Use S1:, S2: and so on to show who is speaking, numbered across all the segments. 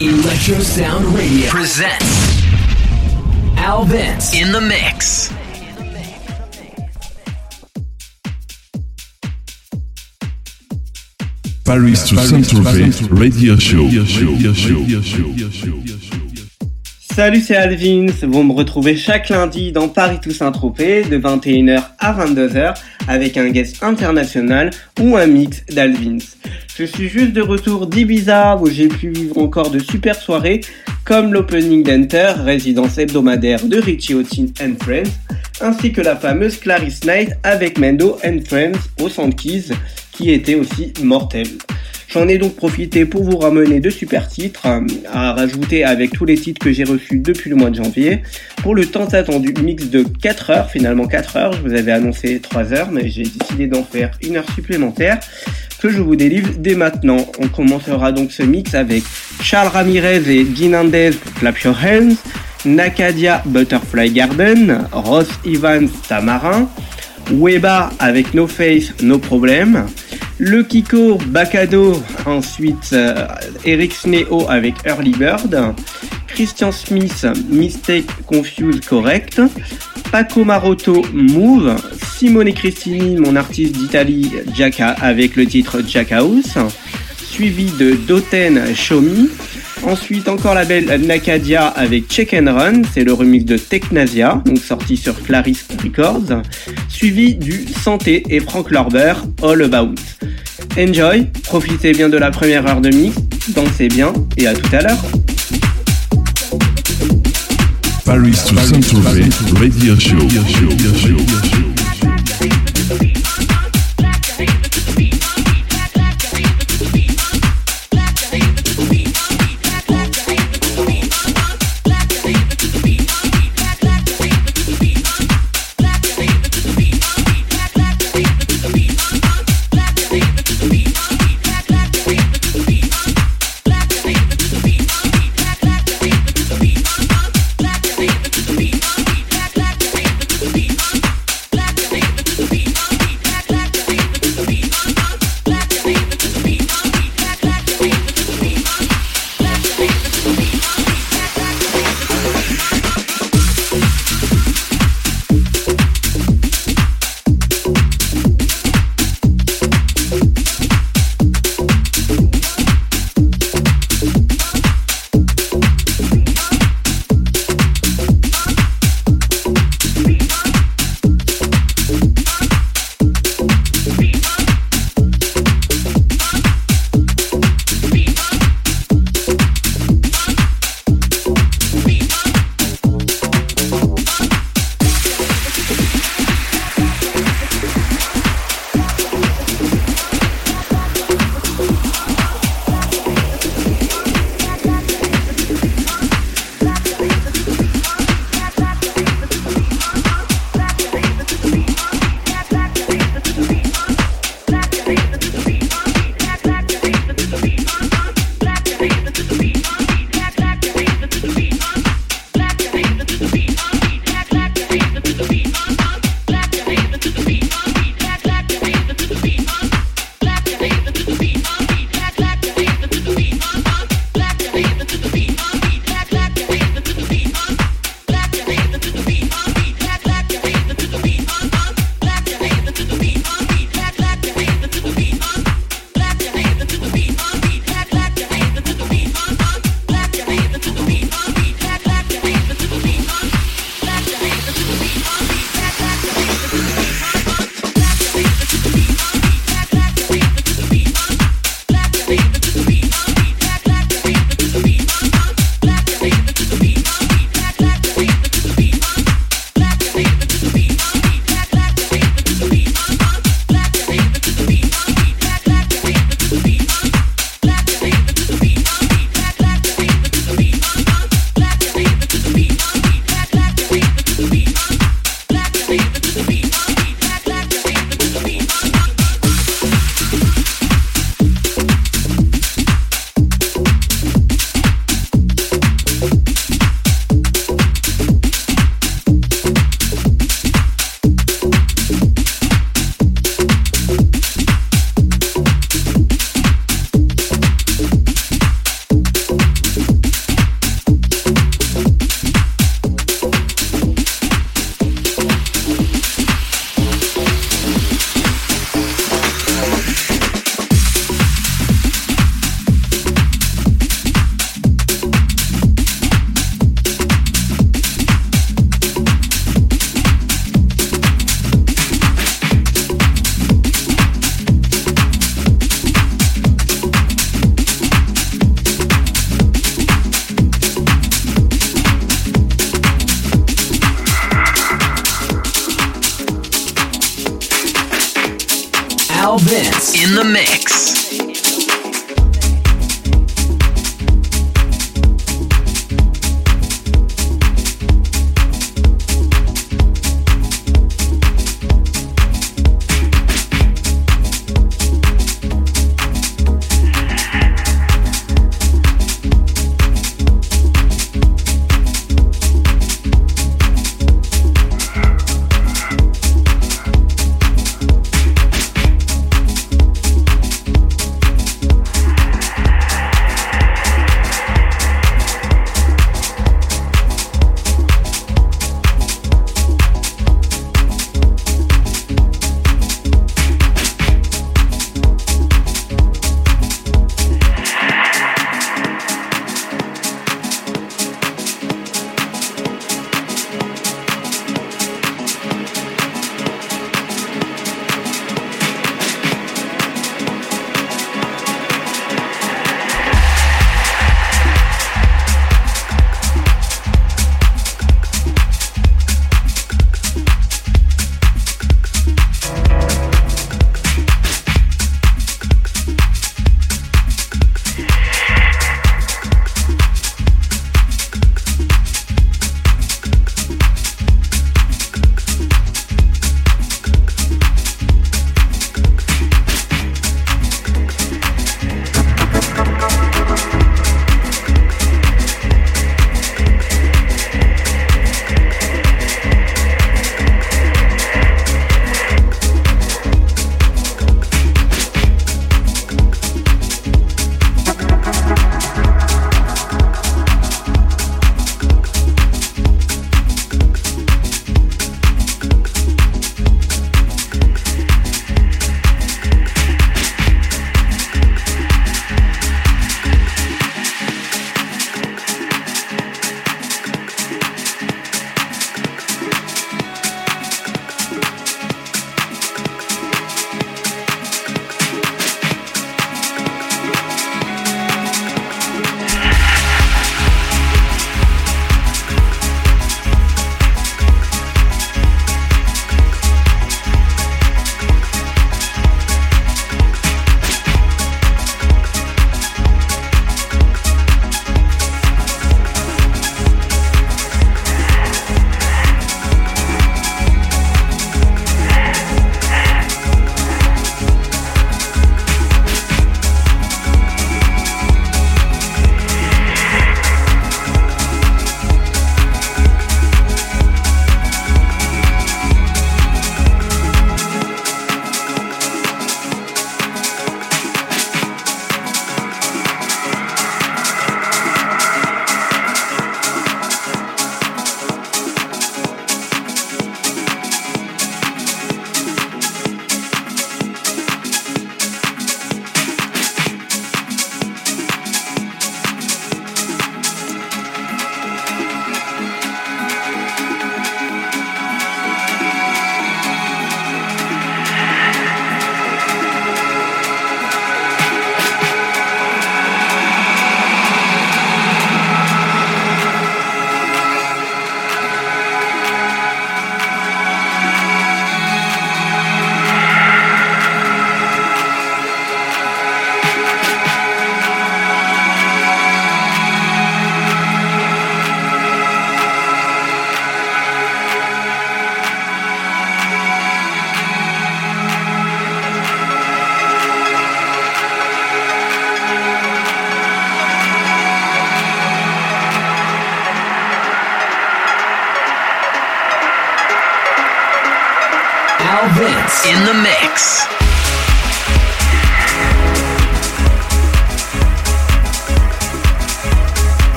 S1: Electro Sound Radio presents Al Vince in the mix.
S2: Paris to Saint-Tropez Radio Show.
S3: Salut, c'est Alvins. Vous me retrouvez chaque lundi dans Paris to Saint-Tropez de 21h à 22h avec un guest international ou un mix d'Alvins. Je suis juste de retour d'Ibiza où j'ai pu vivre encore de super soirées comme l'opening d'Enter, résidence hebdomadaire de Richie Houghton and Friends, ainsi que la fameuse Clarice Night avec Mendo and Friends au Keys qui était aussi mortel. J'en ai donc profité pour vous ramener de super titres à rajouter avec tous les titres que j'ai reçus depuis le mois de janvier. Pour le temps attendu mix de 4 heures, finalement 4 heures, je vous avais annoncé 3 heures, mais j'ai décidé d'en faire une heure supplémentaire je vous délivre dès maintenant. On commencera donc ce mix avec Charles Ramirez et Ginandez Clap Your Hands, Nakadia Butterfly Garden, Ross Evans Tamarin, Weba avec No Face, No Problem, Le Kiko Bakado, ensuite euh, Eric Sneo avec Early Bird, Christian Smith Mistake Confuse Correct, Paco Marotto Move, Simone Cristini, mon artiste d'Italie Jacka avec le titre Jack House, suivi de Doten Shomi, Ensuite, encore la belle Nakadia avec Check and Run, c'est le remix de Technasia, donc sorti sur Clarice Records, suivi du Santé et Frank Lorber, All About. Enjoy, profitez bien de la première heure de mix, dansez bien et à tout à l'heure.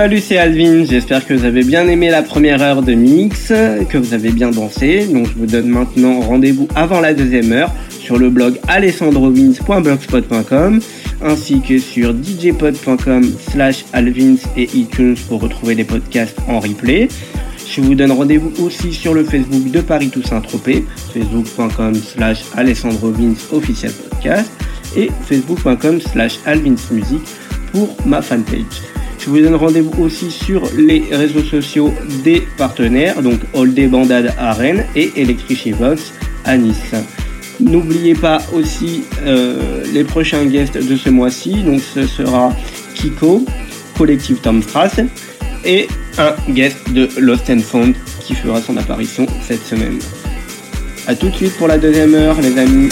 S3: Salut, c'est Alvin. J'espère que vous avez bien aimé la première heure de mix, que vous avez bien dansé. Donc, je vous donne maintenant rendez-vous avant la deuxième heure sur le blog alessandrovins.blogspot.com ainsi que sur djpod.com slash alvins et iTunes pour retrouver les podcasts en replay. Je vous donne rendez-vous aussi sur le Facebook de Paris Toussaint Tropez, facebook.com slash alessandrovins officiel podcast et facebook.com slash alvinsmusic pour ma fanpage. Je vous donne rendez-vous aussi sur les réseaux sociaux des partenaires, donc All Day Bandade à Rennes et Electricivox à Nice. N'oubliez pas aussi euh, les prochains guests de ce mois-ci, donc ce sera Kiko, Collective Tom Strass et un guest de Lost and Found qui fera son apparition cette semaine. A tout de suite pour la deuxième heure les amis.